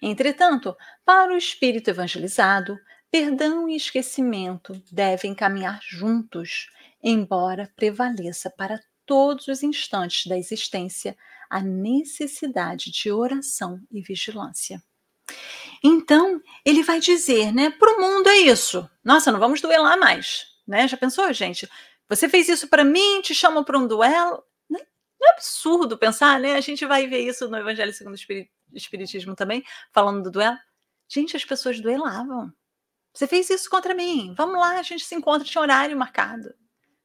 Entretanto, para o espírito evangelizado, perdão e esquecimento devem caminhar juntos, embora prevaleça para todos os instantes da existência a necessidade de oração e vigilância. Então, ele vai dizer, né, para o mundo é isso. Nossa, não vamos duelar mais, né? Já pensou, gente? Você fez isso para mim, te chamo para um duelo? Não é absurdo pensar, né? A gente vai ver isso no Evangelho segundo o Espiritismo também, falando do duelo. Gente, as pessoas duelavam. Você fez isso contra mim. Vamos lá, a gente se encontra, tinha horário marcado.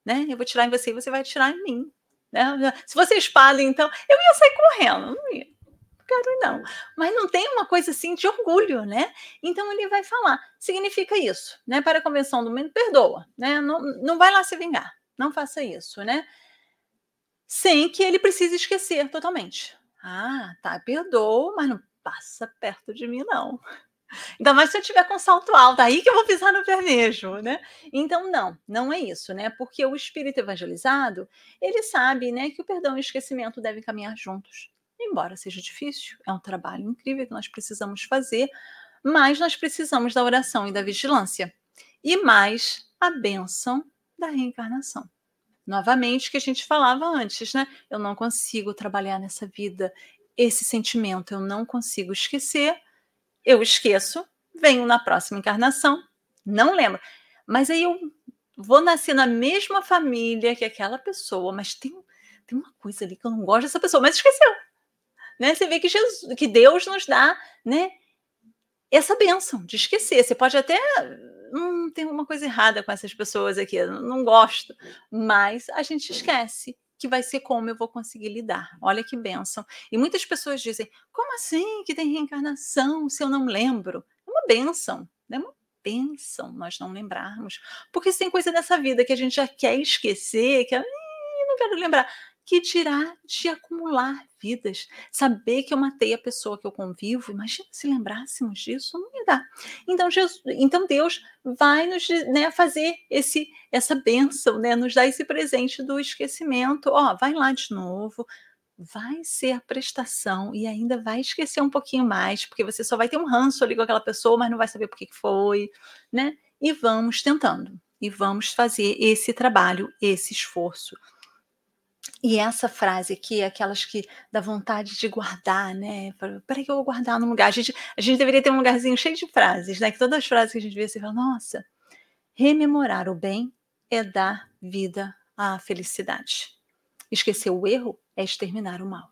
Né? Eu vou tirar em você e você vai tirar em mim. Né? Se você espada, então, eu ia sair correndo. Não ia. Quero, não. Mas não tem uma coisa assim de orgulho, né? Então ele vai falar. Significa isso, né? Para a convenção do mundo, perdoa, né? Não, não vai lá se vingar. Não faça isso, né? Sem que ele precise esquecer totalmente. Ah, tá, perdoa, mas não passa perto de mim, não. Ainda mais se eu tiver com salto alto, aí que eu vou pisar no mesmo, né? Então, não, não é isso, né? Porque o espírito evangelizado, ele sabe, né, que o perdão e o esquecimento devem caminhar juntos. Embora seja difícil, é um trabalho incrível que nós precisamos fazer, mas nós precisamos da oração e da vigilância. E mais a bênção da reencarnação novamente que a gente falava antes, né? Eu não consigo trabalhar nessa vida esse sentimento, eu não consigo esquecer, eu esqueço, venho na próxima encarnação, não lembro. Mas aí eu vou nascer na mesma família que aquela pessoa, mas tem, tem uma coisa ali que eu não gosto dessa pessoa, mas esqueceu. Né? Você vê que, Jesus, que Deus nos dá né, essa benção de esquecer. Você pode até hum, tem uma coisa errada com essas pessoas aqui, não gosto. Mas a gente esquece que vai ser como eu vou conseguir lidar. Olha que benção. E muitas pessoas dizem: como assim que tem reencarnação se eu não lembro? É uma benção, é uma benção nós não lembrarmos. Porque tem coisa dessa vida que a gente já quer esquecer, que eu não quero lembrar que dirá de acumular vidas. Saber que eu matei a pessoa que eu convivo, imagina se lembrássemos disso, não ia dar. Então, Jesus, então Deus vai nos né, fazer esse essa bênção, né, nos dar esse presente do esquecimento. Ó, vai lá de novo, vai ser a prestação e ainda vai esquecer um pouquinho mais, porque você só vai ter um ranço ali com aquela pessoa, mas não vai saber por que foi, né? E vamos tentando, e vamos fazer esse trabalho, esse esforço. E essa frase aqui é aquelas que dá vontade de guardar, né? Peraí que eu vou guardar num lugar. A gente, a gente deveria ter um lugarzinho cheio de frases, né? Que todas as frases que a gente vê, você fala, nossa, rememorar o bem é dar vida à felicidade. Esquecer o erro é exterminar o mal.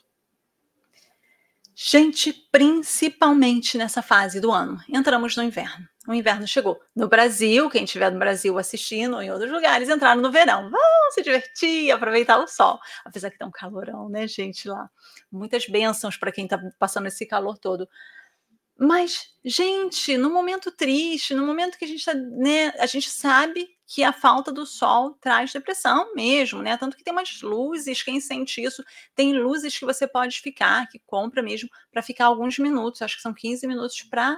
Gente, principalmente nessa fase do ano, entramos no inverno. O inverno chegou. No Brasil, quem estiver no Brasil assistindo, ou em outros lugares, entraram no verão. Vão se divertir, aproveitar o sol. Apesar que tá um calorão, né, gente, lá. Muitas bênçãos para quem está passando esse calor todo. Mas, gente, no momento triste, no momento que a gente está, né, a gente sabe que a falta do sol traz depressão mesmo, né? Tanto que tem umas luzes, quem sente isso, tem luzes que você pode ficar, que compra mesmo, para ficar alguns minutos, acho que são 15 minutos para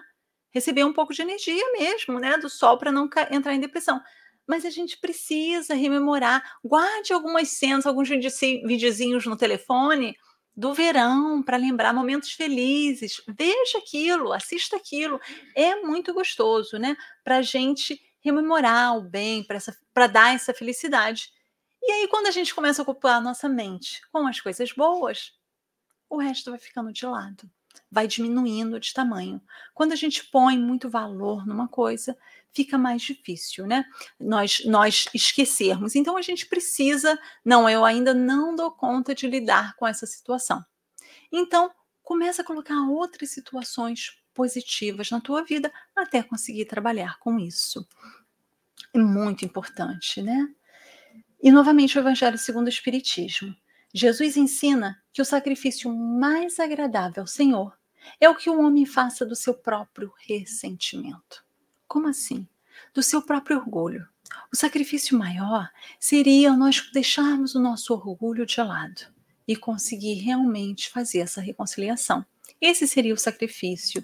receber um pouco de energia mesmo, né, do sol para não entrar em depressão. Mas a gente precisa rememorar, guarde algumas cenas, alguns videozinhos no telefone do verão para lembrar momentos felizes. Veja aquilo, assista aquilo. É muito gostoso, né? Para a gente rememorar o bem, para dar essa felicidade. E aí, quando a gente começa a ocupar a nossa mente com as coisas boas, o resto vai ficando de lado, vai diminuindo de tamanho. Quando a gente põe muito valor numa coisa, fica mais difícil, né? Nós, nós esquecermos. Então a gente precisa, não, eu ainda não dou conta de lidar com essa situação. Então, começa a colocar outras situações positivas na tua vida até conseguir trabalhar com isso. É muito importante, né? E novamente o Evangelho segundo o Espiritismo. Jesus ensina que o sacrifício mais agradável ao Senhor é o que o homem faça do seu próprio ressentimento. Como assim? Do seu próprio orgulho. O sacrifício maior seria nós deixarmos o nosso orgulho de lado e conseguir realmente fazer essa reconciliação. Esse seria o sacrifício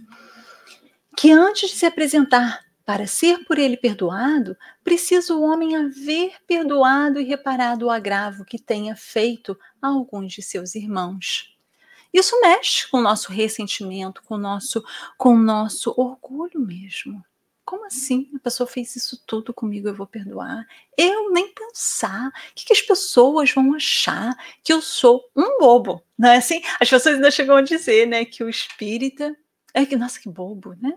que antes de se apresentar para ser por ele perdoado, precisa o homem haver perdoado e reparado o agravo que tenha feito a alguns de seus irmãos. Isso mexe com o nosso ressentimento, com o nosso, com o nosso orgulho mesmo. Como assim? A pessoa fez isso tudo comigo, eu vou perdoar? Eu nem pensar. O que, que as pessoas vão achar? Que eu sou um bobo, não é assim? As pessoas ainda chegam a dizer, né, que o espírita é que, nossa, que bobo, né?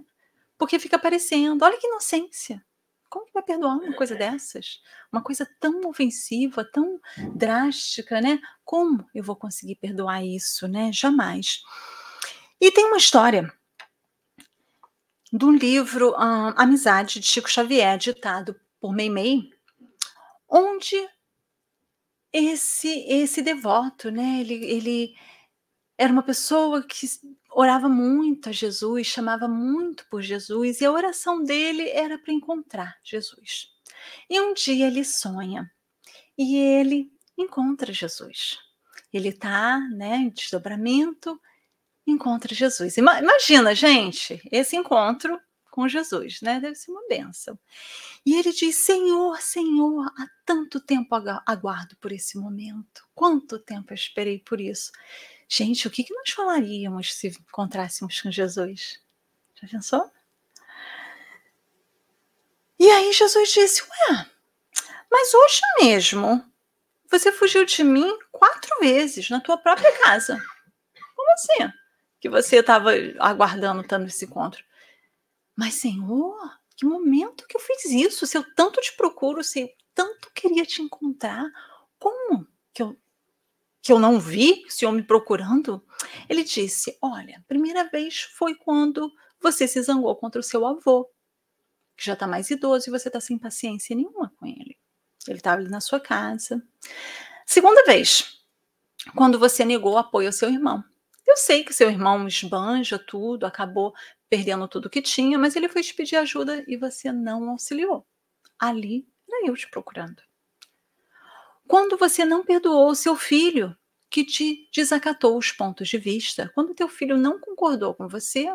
Porque fica parecendo, olha que inocência. Como que vai perdoar uma coisa dessas? Uma coisa tão ofensiva, tão drástica, né? Como eu vou conseguir perdoar isso, né? Jamais. E tem uma história do livro uh, Amizade de Chico Xavier, ditado por Meimei, onde esse esse devoto, né, ele, ele era uma pessoa que orava muito a Jesus, chamava muito por Jesus, e a oração dele era para encontrar Jesus. E um dia ele sonha e ele encontra Jesus. Ele está né, em desdobramento encontra Jesus. Imagina, gente, esse encontro com Jesus, né? Deve ser uma benção. E ele diz: Senhor, Senhor, há tanto tempo aguardo por esse momento. Quanto tempo eu esperei por isso. Gente, o que, que nós falaríamos se encontrássemos com Jesus? Já pensou? E aí Jesus disse: Ué, mas hoje mesmo você fugiu de mim quatro vezes na tua própria casa. Como assim? que você estava aguardando tanto esse encontro. Mas, Senhor, que momento que eu fiz isso? Se eu tanto te procuro, se eu tanto queria te encontrar, como que eu, que eu não vi Senhor me procurando? Ele disse: Olha, primeira vez foi quando você se zangou contra o seu avô, que já está mais idoso e você está sem paciência nenhuma com ele. Ele estava ali na sua casa. Segunda vez, quando você negou apoio ao seu irmão. Eu sei que seu irmão esbanja tudo, acabou perdendo tudo que tinha, mas ele foi te pedir ajuda e você não auxiliou. Ali era eu te procurando. Quando você não perdoou seu filho, que te desacatou os pontos de vista, quando teu filho não concordou com você,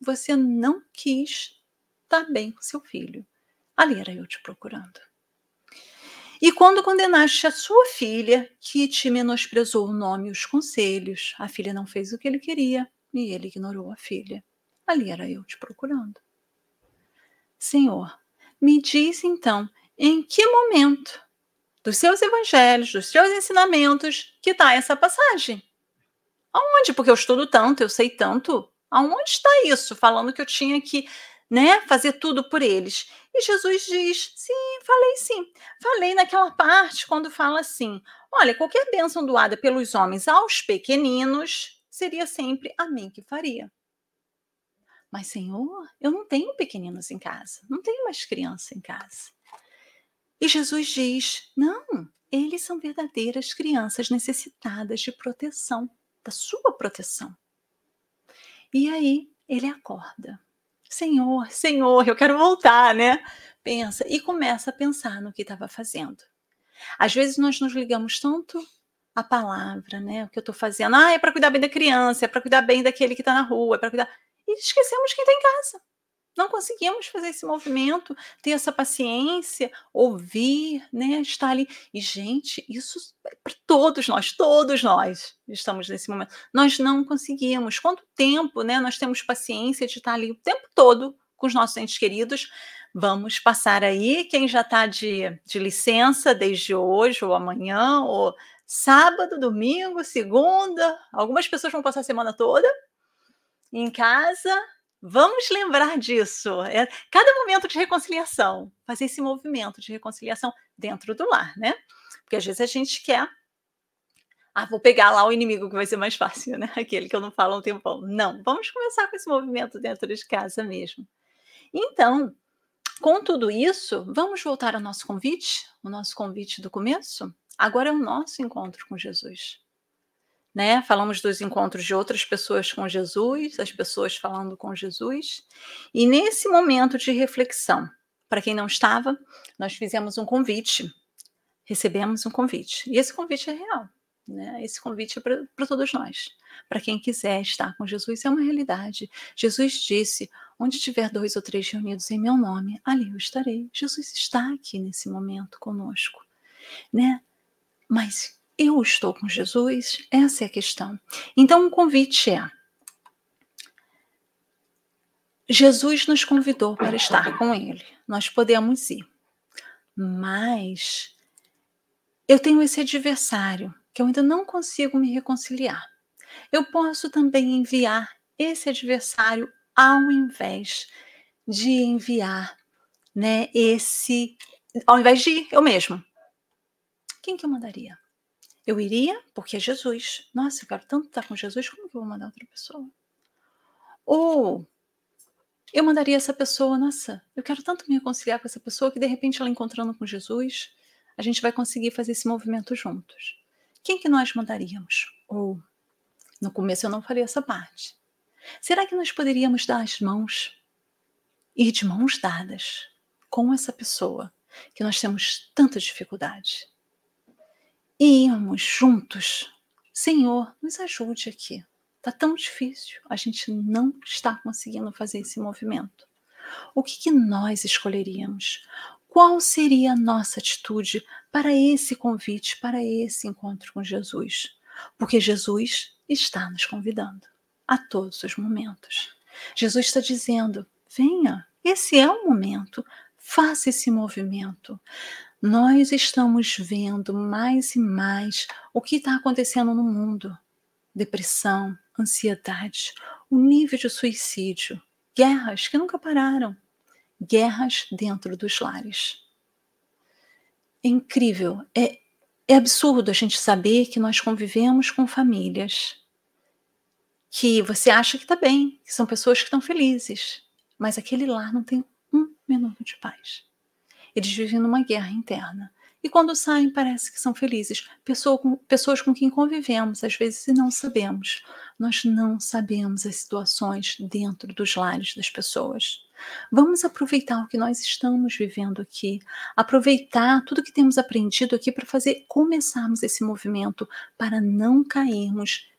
você não quis estar bem com seu filho. Ali era eu te procurando. E quando condenaste a sua filha, que te menosprezou o nome e os conselhos, a filha não fez o que ele queria e ele ignorou a filha. Ali era eu te procurando. Senhor, me diz então em que momento dos seus evangelhos, dos seus ensinamentos, que está essa passagem. Aonde? Porque eu estudo tanto, eu sei tanto. Aonde está isso? Falando que eu tinha que né? Fazer tudo por eles. E Jesus diz: sim, falei sim. Falei naquela parte quando fala assim: olha, qualquer bênção doada pelos homens aos pequeninos seria sempre a mim que faria. Mas, Senhor, eu não tenho pequeninos em casa, não tenho mais criança em casa. E Jesus diz: não, eles são verdadeiras crianças necessitadas de proteção, da sua proteção. E aí ele acorda. Senhor, Senhor, eu quero voltar, né? Pensa e começa a pensar no que estava fazendo. Às vezes nós nos ligamos tanto à palavra, né? O que eu estou fazendo. Ah, é para cuidar bem da criança, é para cuidar bem daquele que está na rua, é para cuidar. E esquecemos quem está em casa. Não conseguimos fazer esse movimento, ter essa paciência, ouvir, né? Estar ali. E, gente, isso é para todos nós, todos nós estamos nesse momento. Nós não conseguimos. Quanto tempo né, nós temos paciência de estar ali o tempo todo com os nossos entes queridos? Vamos passar aí. Quem já está de, de licença desde hoje, ou amanhã, ou sábado, domingo, segunda. Algumas pessoas vão passar a semana toda em casa, Vamos lembrar disso. É cada momento de reconciliação, fazer esse movimento de reconciliação dentro do lar, né? Porque às vezes a gente quer. Ah, vou pegar lá o inimigo que vai ser mais fácil, né? Aquele que eu não falo há um tempão. Não, vamos começar com esse movimento dentro de casa mesmo. Então, com tudo isso, vamos voltar ao nosso convite, o nosso convite do começo? Agora é o nosso encontro com Jesus. Né? Falamos dos encontros de outras pessoas com Jesus, as pessoas falando com Jesus. E nesse momento de reflexão, para quem não estava, nós fizemos um convite, recebemos um convite. E esse convite é real, né? Esse convite é para todos nós. Para quem quiser estar com Jesus, é uma realidade. Jesus disse: onde tiver dois ou três reunidos em meu nome, ali eu estarei. Jesus está aqui nesse momento conosco, né? Mas eu estou com Jesus? Essa é a questão. Então, o convite é: Jesus nos convidou para estar com Ele. Nós podemos ir. Mas eu tenho esse adversário que eu ainda não consigo me reconciliar. Eu posso também enviar esse adversário ao invés de enviar, né, esse ao invés de ir eu mesmo. Quem que eu mandaria? Eu iria porque é Jesus. Nossa, eu quero tanto estar com Jesus, como que eu vou mandar outra pessoa? Ou eu mandaria essa pessoa, nossa, eu quero tanto me reconciliar com essa pessoa que de repente ela encontrando com Jesus, a gente vai conseguir fazer esse movimento juntos. Quem que nós mandaríamos? Ou no começo eu não falei essa parte. Será que nós poderíamos dar as mãos, ir de mãos dadas com essa pessoa que nós temos tanta dificuldade? E íamos juntos. Senhor, nos ajude aqui. Tá tão difícil, a gente não está conseguindo fazer esse movimento. O que, que nós escolheríamos? Qual seria a nossa atitude para esse convite, para esse encontro com Jesus? Porque Jesus está nos convidando a todos os momentos. Jesus está dizendo: venha, esse é o momento, faça esse movimento nós estamos vendo mais e mais o que está acontecendo no mundo: depressão, ansiedade, o nível de suicídio, guerras que nunca pararam, guerras dentro dos lares. É incrível, é, é absurdo a gente saber que nós convivemos com famílias que você acha que está bem, que são pessoas que estão felizes, mas aquele lar não tem um minuto de paz. Eles vivem numa guerra interna. E quando saem, parece que são felizes. Pessoa com, pessoas com quem convivemos, às vezes, e não sabemos. Nós não sabemos as situações dentro dos lares das pessoas. Vamos aproveitar o que nós estamos vivendo aqui, aproveitar tudo que temos aprendido aqui para fazer começarmos esse movimento, para não cairmos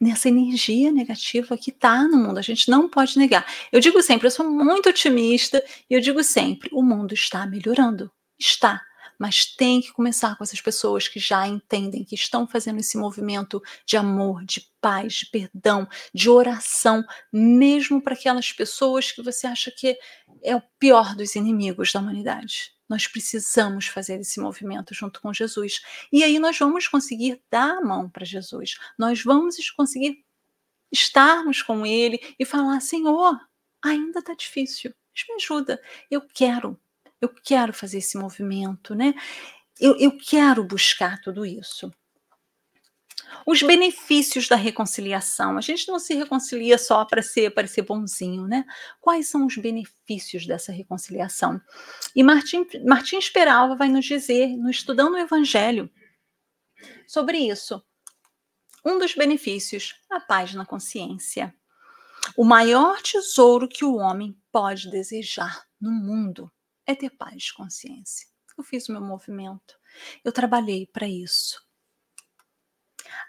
nessa energia negativa que está no mundo. A gente não pode negar. Eu digo sempre, eu sou muito otimista e eu digo sempre, o mundo está melhorando. Está. Mas tem que começar com essas pessoas que já entendem, que estão fazendo esse movimento de amor, de paz, de perdão, de oração, mesmo para aquelas pessoas que você acha que é o pior dos inimigos da humanidade. Nós precisamos fazer esse movimento junto com Jesus. E aí nós vamos conseguir dar a mão para Jesus. Nós vamos conseguir estarmos com Ele e falar: Senhor, ainda está difícil, mas me ajuda. Eu quero, eu quero fazer esse movimento, né? Eu, eu quero buscar tudo isso. Os benefícios da reconciliação. A gente não se reconcilia só para ser, para ser bonzinho, né? Quais são os benefícios dessa reconciliação? E Martim, Martins Peralva vai nos dizer, no Estudando o Evangelho, sobre isso. Um dos benefícios, a paz na consciência. O maior tesouro que o homem pode desejar no mundo é ter paz de consciência. Eu fiz o meu movimento, eu trabalhei para isso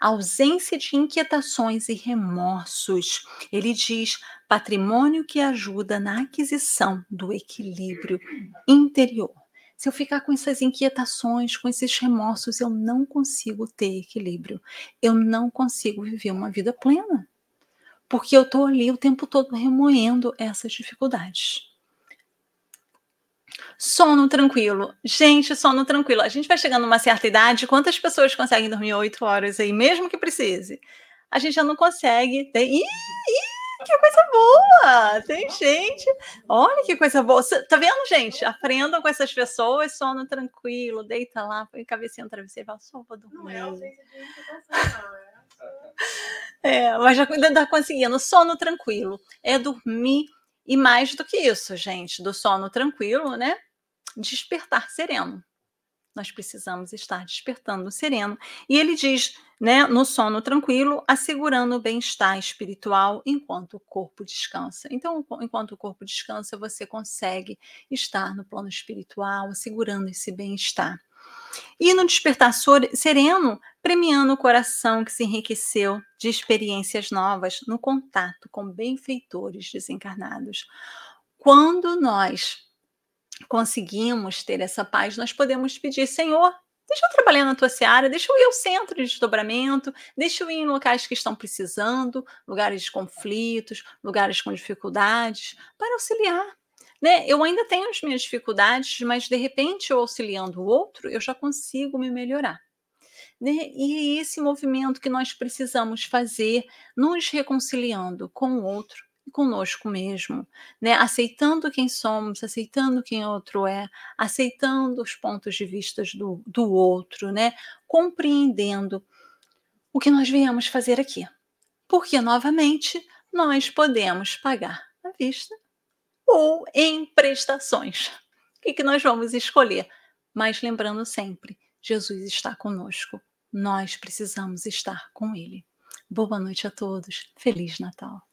ausência de inquietações e remorsos. Ele diz patrimônio que ajuda na aquisição do equilíbrio interior. Se eu ficar com essas inquietações, com esses remorsos, eu não consigo ter equilíbrio. Eu não consigo viver uma vida plena. Porque eu estou ali o tempo todo remoendo essas dificuldades. Sono tranquilo. Gente, sono tranquilo. A gente vai chegando numa certa idade, quantas pessoas conseguem dormir oito horas aí, mesmo que precise? A gente já não consegue. Tem... Ih, ih, que coisa boa! Tem gente. Olha que coisa boa. Tá vendo, gente? Aprendam com essas pessoas, sono tranquilo, deita lá, põe cabecinha no travesseiro e fala, só vou dormir. Não é ausência de É, mas já está conseguindo. Sono tranquilo. É dormir. E mais do que isso, gente, do sono tranquilo, né? Despertar sereno. nós precisamos estar despertando no sereno. E ele diz, né, no sono tranquilo, assegurando o bem-estar espiritual enquanto o corpo descansa. Então, enquanto o corpo descansa, você consegue estar no plano espiritual, assegurando esse bem-estar. E no despertar sereno, premiando o coração que se enriqueceu de experiências novas no contato com benfeitores desencarnados. Quando nós conseguimos ter essa paz, nós podemos pedir, Senhor, deixa eu trabalhar na tua seara, deixa eu ir ao centro de desdobramento, deixa eu ir em locais que estão precisando, lugares de conflitos, lugares com dificuldades, para auxiliar. Né? Eu ainda tenho as minhas dificuldades, mas de repente, eu auxiliando o outro, eu já consigo me melhorar. Né? E é esse movimento que nós precisamos fazer, nos reconciliando com o outro, conosco mesmo, né? Aceitando quem somos, aceitando quem outro é, aceitando os pontos de vista do, do outro, né? Compreendendo o que nós viemos fazer aqui. Porque, novamente, nós podemos pagar à vista ou em prestações. O que, que nós vamos escolher? Mas lembrando sempre, Jesus está conosco. Nós precisamos estar com Ele. Boa noite a todos. Feliz Natal.